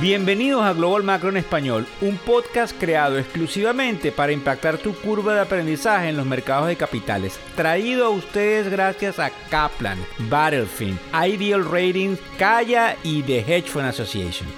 Bienvenidos a Global Macro en Español, un podcast creado exclusivamente para impactar tu curva de aprendizaje en los mercados de capitales. Traído a ustedes gracias a Kaplan, Battlefield, Ideal Ratings, Kaya y The Hedge Fund Association.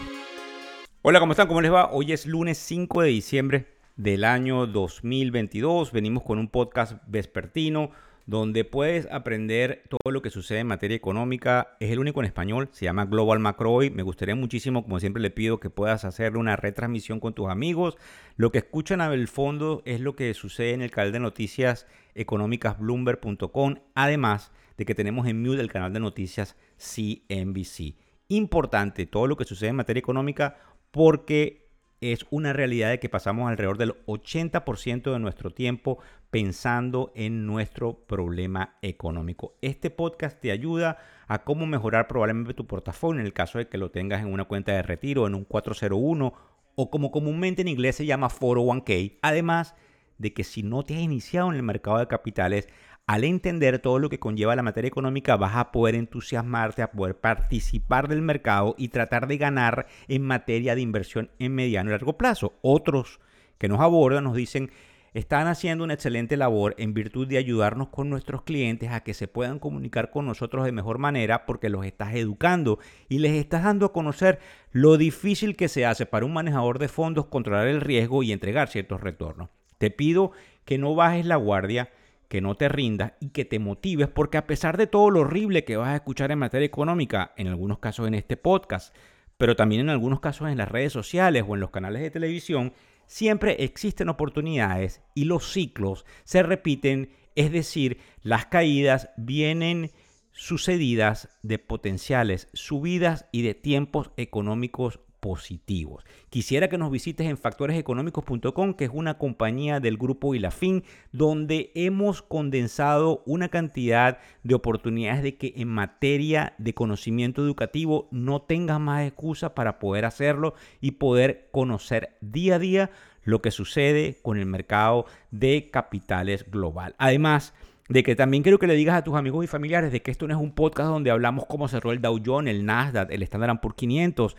Hola, ¿cómo están? ¿Cómo les va? Hoy es lunes 5 de diciembre del año 2022. Venimos con un podcast vespertino donde puedes aprender todo lo que sucede en materia económica. Es el único en español, se llama Global Macro. Me gustaría muchísimo, como siempre le pido, que puedas hacer una retransmisión con tus amigos. Lo que escuchan al fondo es lo que sucede en el canal de noticias económicas bloomberg.com, además de que tenemos en mute el canal de noticias CNBC. Importante todo lo que sucede en materia económica porque es una realidad de que pasamos alrededor del 80% de nuestro tiempo pensando en nuestro problema económico. Este podcast te ayuda a cómo mejorar probablemente tu portafolio en el caso de que lo tengas en una cuenta de retiro, en un 401 o como comúnmente en inglés se llama 401k. Además de que si no te has iniciado en el mercado de capitales, al entender todo lo que conlleva la materia económica, vas a poder entusiasmarte, a poder participar del mercado y tratar de ganar en materia de inversión en mediano y largo plazo. Otros que nos abordan nos dicen, están haciendo una excelente labor en virtud de ayudarnos con nuestros clientes a que se puedan comunicar con nosotros de mejor manera porque los estás educando y les estás dando a conocer lo difícil que se hace para un manejador de fondos controlar el riesgo y entregar ciertos retornos. Te pido que no bajes la guardia que no te rindas y que te motives, porque a pesar de todo lo horrible que vas a escuchar en materia económica, en algunos casos en este podcast, pero también en algunos casos en las redes sociales o en los canales de televisión, siempre existen oportunidades y los ciclos se repiten, es decir, las caídas vienen sucedidas de potenciales subidas y de tiempos económicos positivos. Quisiera que nos visites en factoreseconómicos.com, que es una compañía del grupo Ilafin, donde hemos condensado una cantidad de oportunidades de que en materia de conocimiento educativo no tengas más excusa para poder hacerlo y poder conocer día a día lo que sucede con el mercado de capitales global. Además, de que también quiero que le digas a tus amigos y familiares de que esto no es un podcast donde hablamos cómo cerró el Dow Jones, el Nasdaq, el Standard Poor's 500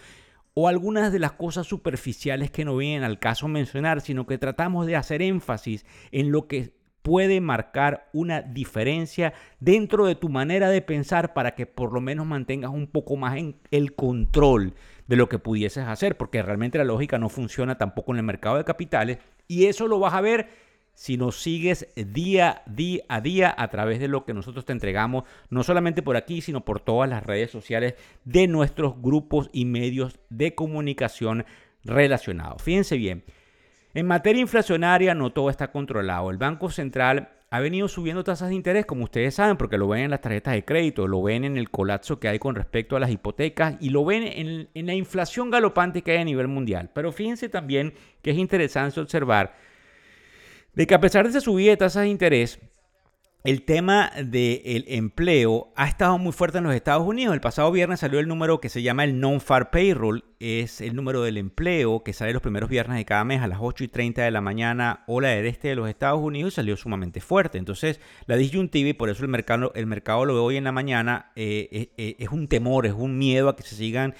o algunas de las cosas superficiales que no vienen al caso mencionar, sino que tratamos de hacer énfasis en lo que puede marcar una diferencia dentro de tu manera de pensar para que por lo menos mantengas un poco más en el control de lo que pudieses hacer, porque realmente la lógica no funciona tampoco en el mercado de capitales y eso lo vas a ver si nos sigues día, día a día a través de lo que nosotros te entregamos, no solamente por aquí, sino por todas las redes sociales de nuestros grupos y medios de comunicación relacionados. Fíjense bien, en materia inflacionaria no todo está controlado. El Banco Central ha venido subiendo tasas de interés, como ustedes saben, porque lo ven en las tarjetas de crédito, lo ven en el colapso que hay con respecto a las hipotecas y lo ven en, en la inflación galopante que hay a nivel mundial. Pero fíjense también que es interesante observar de que a pesar de esa subida de tasas de interés, el tema del empleo ha estado muy fuerte en los Estados Unidos. El pasado viernes salió el número que se llama el Non-Far Payroll, es el número del empleo que sale los primeros viernes de cada mes a las 8 y 30 de la mañana, hora del este de los Estados Unidos, y salió sumamente fuerte. Entonces, la disyuntiva, y por eso el mercado, el mercado lo ve hoy en la mañana, eh, eh, eh, es un temor, es un miedo a que se sigan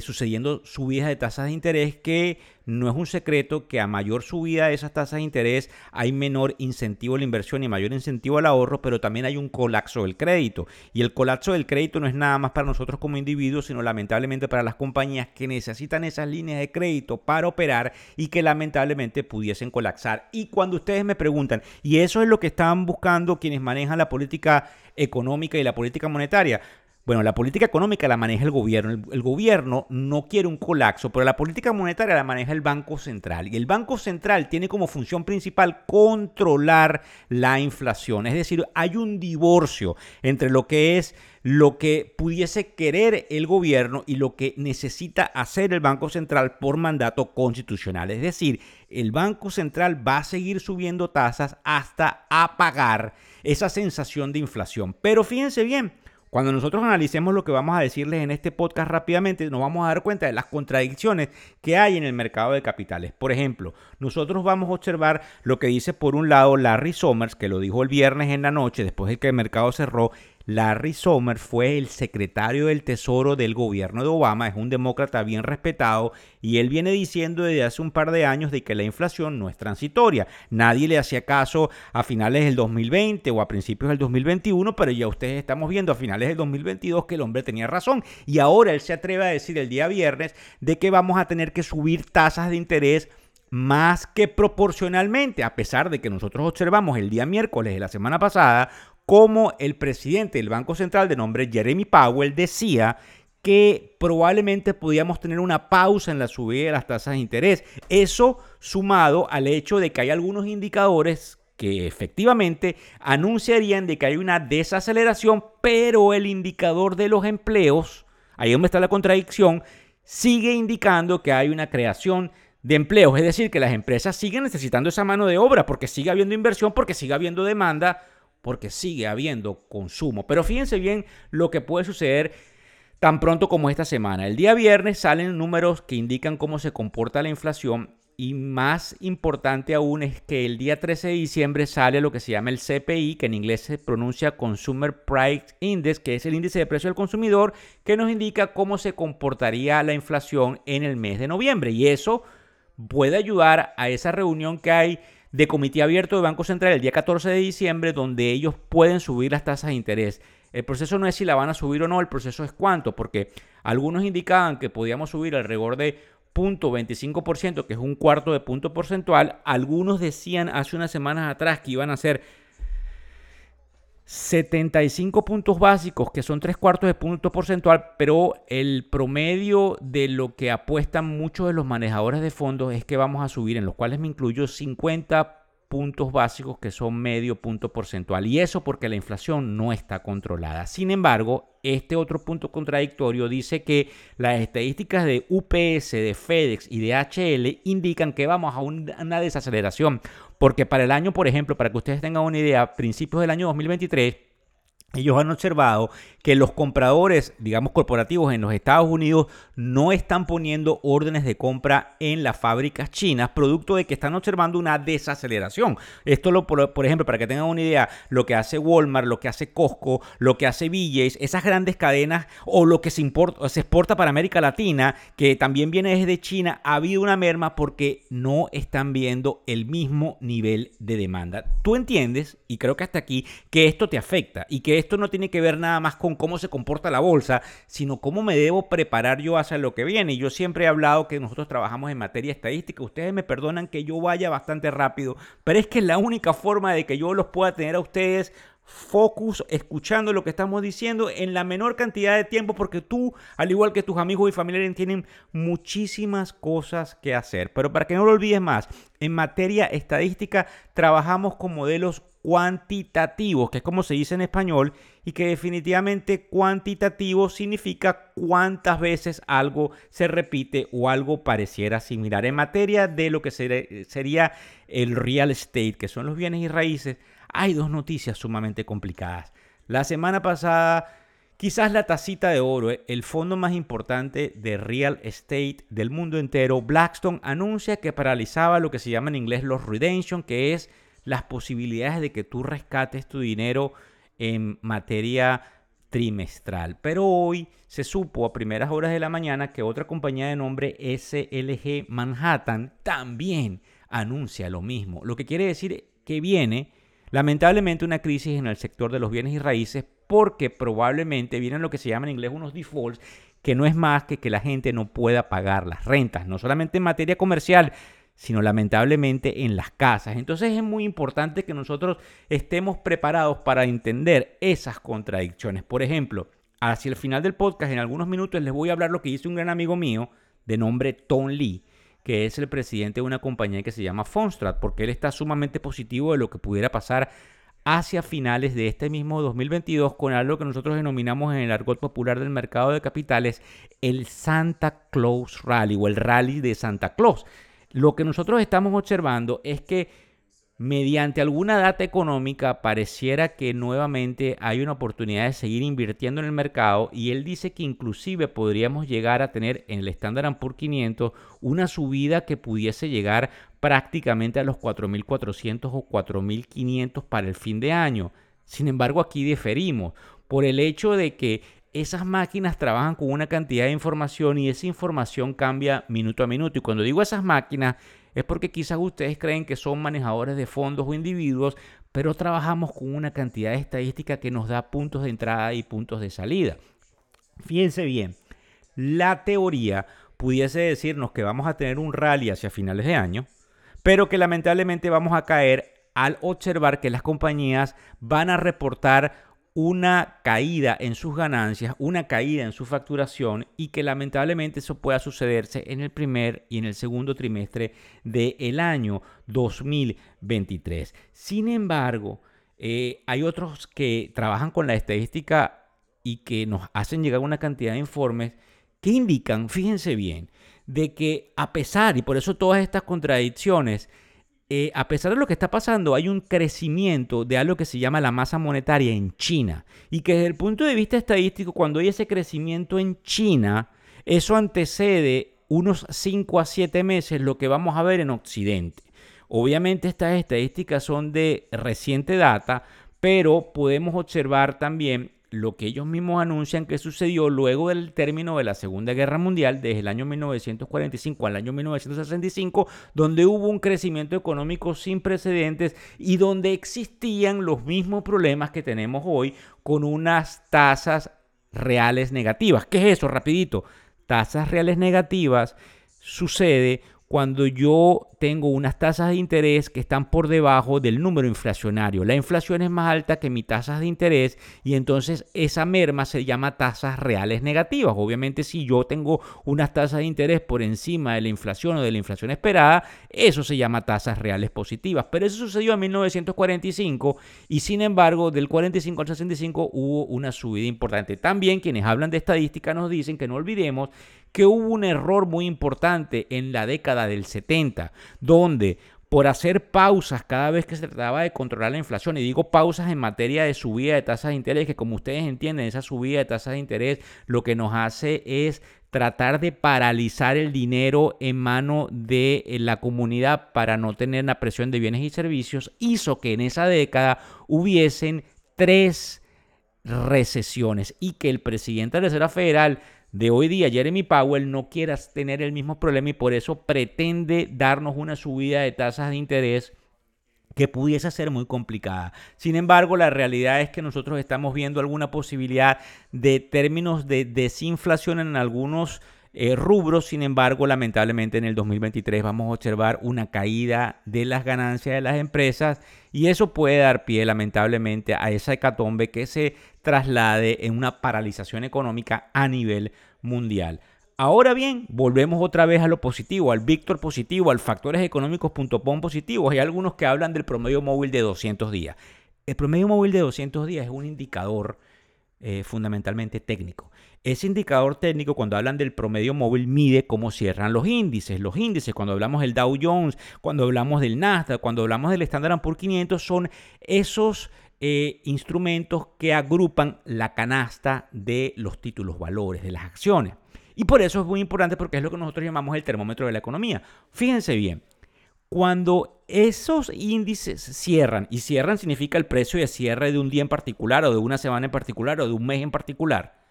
sucediendo subidas de tasas de interés que no es un secreto que a mayor subida de esas tasas de interés hay menor incentivo a la inversión y mayor incentivo al ahorro, pero también hay un colapso del crédito. Y el colapso del crédito no es nada más para nosotros como individuos, sino lamentablemente para las compañías que necesitan esas líneas de crédito para operar y que lamentablemente pudiesen colapsar. Y cuando ustedes me preguntan, y eso es lo que están buscando quienes manejan la política económica y la política monetaria, bueno, la política económica la maneja el gobierno. El, gobierno no quiere un colapso, pero la política monetaria la maneja el Banco Central. Y el Banco Central tiene como función principal controlar la inflación. Es decir, hay un divorcio entre lo que es lo que pudiese querer el gobierno y lo que necesita hacer el Banco Central por mandato constitucional. Es decir, el Banco Central va a seguir subiendo tasas hasta apagar esa sensación de inflación. Pero fíjense bien, cuando nosotros analicemos lo que vamos a decirles en este podcast rápidamente, nos vamos a dar cuenta de las contradicciones que hay en el mercado de capitales. Por ejemplo, nosotros vamos a observar lo que dice por un lado Larry Summers, que lo dijo el viernes en la noche, después de que el mercado cerró, Larry Summers fue el secretario del Tesoro del gobierno de Obama, es un demócrata bien respetado y él viene diciendo desde hace un par de años de que la inflación no es transitoria. Nadie le hacía caso a finales del 2020 o a principios del 2021, pero ya ustedes estamos viendo a finales del 2022 que el hombre tenía razón y ahora él se atreve a decir el día viernes de que vamos a tener que subir tasas de interés más que proporcionalmente, a pesar de que nosotros observamos el día miércoles de la semana pasada como el presidente del Banco Central de nombre Jeremy Powell decía que probablemente podíamos tener una pausa en la subida de las tasas de interés. Eso sumado al hecho de que hay algunos indicadores que efectivamente anunciarían de que hay una desaceleración, pero el indicador de los empleos, ahí donde está la contradicción, sigue indicando que hay una creación de empleos, es decir, que las empresas siguen necesitando esa mano de obra porque sigue habiendo inversión, porque sigue habiendo demanda porque sigue habiendo consumo. Pero fíjense bien lo que puede suceder tan pronto como esta semana. El día viernes salen números que indican cómo se comporta la inflación y más importante aún es que el día 13 de diciembre sale lo que se llama el CPI, que en inglés se pronuncia Consumer Price Index, que es el índice de precio del consumidor, que nos indica cómo se comportaría la inflación en el mes de noviembre. Y eso puede ayudar a esa reunión que hay de comité abierto de Banco Central el día 14 de diciembre donde ellos pueden subir las tasas de interés. El proceso no es si la van a subir o no, el proceso es cuánto, porque algunos indicaban que podíamos subir alrededor de 0.25%, que es un cuarto de punto porcentual. Algunos decían hace unas semanas atrás que iban a ser 75 puntos básicos, que son tres cuartos de punto porcentual, pero el promedio de lo que apuestan muchos de los manejadores de fondos es que vamos a subir, en los cuales me incluyo 50 puntos básicos que son medio punto porcentual. Y eso porque la inflación no está controlada. Sin embargo, este otro punto contradictorio dice que las estadísticas de UPS, de FedEx y de HL indican que vamos a una desaceleración. Porque para el año, por ejemplo, para que ustedes tengan una idea, principios del año 2023, ellos han observado que los compradores, digamos, corporativos en los Estados Unidos no están poniendo órdenes de compra en las fábricas chinas, producto de que están observando una desaceleración. Esto, lo, por, ejemplo, para que tengan una idea, lo que hace Walmart, lo que hace Costco, lo que hace BJ's, esas grandes cadenas o lo que se, importa, se exporta para América Latina, que también viene desde China, ha habido una merma porque no están viendo el mismo nivel de demanda. Tú entiendes, y creo que hasta aquí, que esto te afecta y que esto no tiene que ver nada más con cómo se comporta la bolsa, sino cómo me debo preparar yo hacia lo que viene. Y yo siempre he hablado que nosotros trabajamos en materia estadística. Ustedes me perdonan que yo vaya bastante rápido, pero es que es la única forma de que yo los pueda tener a ustedes focus, escuchando lo que estamos diciendo en la menor cantidad de tiempo, porque tú, al igual que tus amigos y familiares, tienen muchísimas cosas que hacer. Pero para que no lo olvides más, en materia estadística trabajamos con modelos cuantitativos, que es como se dice en español, y que definitivamente cuantitativo significa cuántas veces algo se repite o algo pareciera similar. En materia de lo que sería el real estate, que son los bienes y raíces, hay dos noticias sumamente complicadas. La semana pasada, quizás la tacita de oro, eh, el fondo más importante de real estate del mundo entero, Blackstone, anuncia que paralizaba lo que se llama en inglés los redemption, que es las posibilidades de que tú rescates tu dinero en materia trimestral. Pero hoy se supo a primeras horas de la mañana que otra compañía de nombre SLG Manhattan también anuncia lo mismo. Lo que quiere decir que viene Lamentablemente una crisis en el sector de los bienes y raíces porque probablemente vienen lo que se llama en inglés unos defaults, que no es más que que la gente no pueda pagar las rentas, no solamente en materia comercial, sino lamentablemente en las casas. Entonces es muy importante que nosotros estemos preparados para entender esas contradicciones. Por ejemplo, hacia el final del podcast, en algunos minutos les voy a hablar lo que dice un gran amigo mío de nombre Tom Lee que es el presidente de una compañía que se llama Fonstrat, porque él está sumamente positivo de lo que pudiera pasar hacia finales de este mismo 2022 con algo que nosotros denominamos en el argot popular del mercado de capitales el Santa Claus Rally o el Rally de Santa Claus. Lo que nosotros estamos observando es que mediante alguna data económica pareciera que nuevamente hay una oportunidad de seguir invirtiendo en el mercado y él dice que inclusive podríamos llegar a tener en el Standard Poor's 500 una subida que pudiese llegar prácticamente a los 4.400 o 4.500 para el fin de año. Sin embargo, aquí diferimos, por el hecho de que esas máquinas trabajan con una cantidad de información y esa información cambia minuto a minuto. Y cuando digo esas máquinas es porque quizás ustedes creen que son manejadores de fondos o individuos, pero trabajamos con una cantidad de estadística que nos da puntos de entrada y puntos de salida. Fíjense bien, la teoría pudiese decirnos que vamos a tener un rally hacia finales de año, pero que lamentablemente vamos a caer al observar que las compañías van a reportar una caída en sus ganancias, una caída en su facturación y que lamentablemente eso pueda sucederse en el primer y en el segundo trimestre del año 2023. Sin embargo, eh, hay otros que trabajan con la estadística y que nos hacen llegar una cantidad de informes que indican, fíjense bien, de que a pesar, y por eso todas estas contradicciones, eh, a pesar de lo que está pasando, hay un crecimiento de algo que se llama la masa monetaria en China. Y que desde el punto de vista estadístico, cuando hay ese crecimiento en China, eso antecede unos 5 a 7 meses lo que vamos a ver en Occidente. Obviamente estas estadísticas son de reciente data, pero podemos observar también lo que ellos mismos anuncian que sucedió luego del término de la Segunda Guerra Mundial, desde el año 1945 al año 1965, donde hubo un crecimiento económico sin precedentes y donde existían los mismos problemas que tenemos hoy con unas tasas reales negativas. ¿Qué es eso? Rapidito. Tasas reales negativas sucede cuando yo tengo unas tasas de interés que están por debajo del número inflacionario. La inflación es más alta que mis tasas de interés y entonces esa merma se llama tasas reales negativas. Obviamente si yo tengo unas tasas de interés por encima de la inflación o de la inflación esperada, eso se llama tasas reales positivas. Pero eso sucedió en 1945 y sin embargo del 45 al 65 hubo una subida importante. También quienes hablan de estadística nos dicen que no olvidemos que hubo un error muy importante en la década del 70, donde por hacer pausas cada vez que se trataba de controlar la inflación, y digo pausas en materia de subida de tasas de interés, que como ustedes entienden, esa subida de tasas de interés lo que nos hace es tratar de paralizar el dinero en mano de eh, la comunidad para no tener la presión de bienes y servicios, hizo que en esa década hubiesen tres recesiones y que el presidente de la Reserva Federal de hoy día, Jeremy Powell, no quiera tener el mismo problema y por eso pretende darnos una subida de tasas de interés que pudiese ser muy complicada. Sin embargo, la realidad es que nosotros estamos viendo alguna posibilidad de términos de desinflación en algunos eh, rubros. Sin embargo, lamentablemente en el 2023 vamos a observar una caída de las ganancias de las empresas y eso puede dar pie lamentablemente a esa hecatombe que se traslade en una paralización económica a nivel mundial. Ahora bien, volvemos otra vez a lo positivo, al Víctor positivo, al factores económicos.com positivo. Hay algunos que hablan del promedio móvil de 200 días. El promedio móvil de 200 días es un indicador eh, fundamentalmente técnico. Ese indicador técnico, cuando hablan del promedio móvil, mide cómo cierran los índices. Los índices, cuando hablamos del Dow Jones, cuando hablamos del Nasdaq, cuando hablamos del Standard Poor's 500, son esos eh, instrumentos que agrupan la canasta de los títulos, valores, de las acciones. Y por eso es muy importante porque es lo que nosotros llamamos el termómetro de la economía. Fíjense bien, cuando esos índices cierran, y cierran significa el precio de cierre de un día en particular, o de una semana en particular, o de un mes en particular,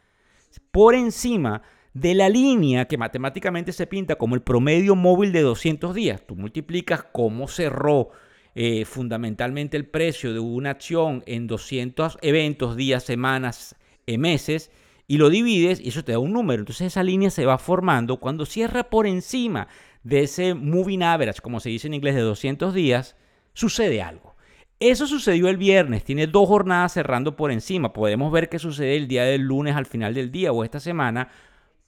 por encima de la línea que matemáticamente se pinta como el promedio móvil de 200 días. Tú multiplicas cómo cerró eh, fundamentalmente el precio de una acción en 200 eventos, días, semanas, eh, meses, y lo divides y eso te da un número. Entonces esa línea se va formando cuando cierra por encima de ese moving average, como se dice en inglés, de 200 días, sucede algo. Eso sucedió el viernes, tiene dos jornadas cerrando por encima. Podemos ver qué sucede el día del lunes al final del día o esta semana,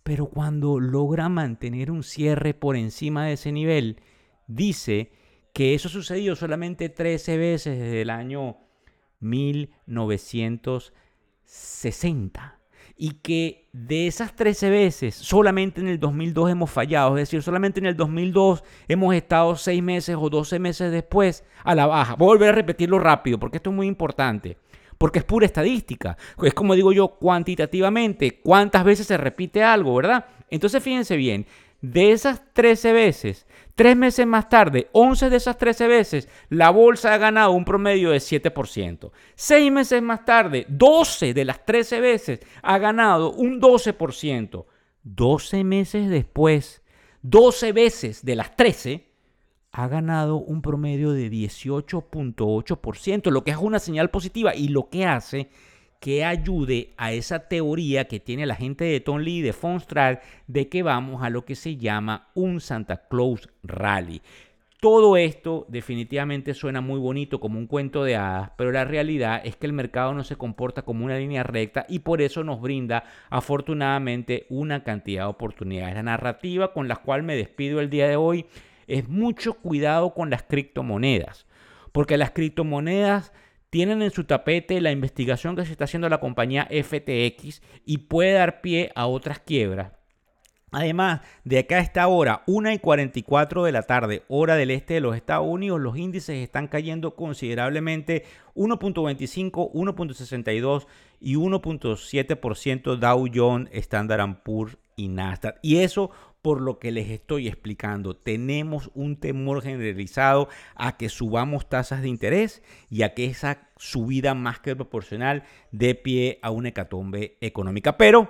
pero cuando logra mantener un cierre por encima de ese nivel, dice que eso sucedió solamente 13 veces desde el año 1960 y que de esas 13 veces solamente en el 2002 hemos fallado, es decir, solamente en el 2002 hemos estado 6 meses o 12 meses después a la baja. Voy a volver a repetirlo rápido porque esto es muy importante, porque es pura estadística. Es como digo yo, cuantitativamente, cuántas veces se repite algo, ¿verdad? Entonces fíjense bien, de esas 13 veces, Tres meses más tarde, 11 de esas 13 veces, la bolsa ha ganado un promedio de 7%. Seis meses más tarde, 12 de las 13 veces ha ganado un 12%. 12 meses después, 12 veces de las 13 ha ganado un promedio de 18.8%, lo que es una señal positiva y lo que hace que ayude a esa teoría que tiene la gente de Tonli y de Fonstral de que vamos a lo que se llama un Santa Claus Rally. Todo esto definitivamente suena muy bonito como un cuento de hadas, pero la realidad es que el mercado no se comporta como una línea recta y por eso nos brinda afortunadamente una cantidad de oportunidades. La narrativa con la cual me despido el día de hoy es mucho cuidado con las criptomonedas, porque las criptomonedas tienen en su tapete la investigación que se está haciendo la compañía FTX y puede dar pie a otras quiebras. Además, de acá a esta hora, 1 y 44 de la tarde, hora del este de los Estados Unidos, los índices están cayendo considerablemente 1.25, 1.62 y 1.7% Dow Jones, Standard Poor's y Nasdaq. Y eso por lo que les estoy explicando. Tenemos un temor generalizado a que subamos tasas de interés y a que esa subida más que proporcional dé pie a una hecatombe económica. Pero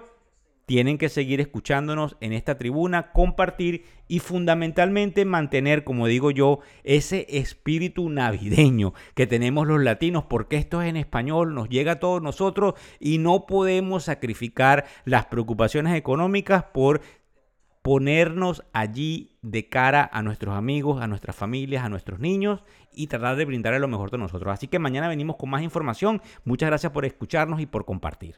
tienen que seguir escuchándonos en esta tribuna, compartir y fundamentalmente mantener, como digo yo, ese espíritu navideño que tenemos los latinos, porque esto es en español, nos llega a todos nosotros y no podemos sacrificar las preocupaciones económicas por ponernos allí de cara a nuestros amigos, a nuestras familias, a nuestros niños y tratar de brindarle lo mejor de nosotros. Así que mañana venimos con más información. Muchas gracias por escucharnos y por compartir.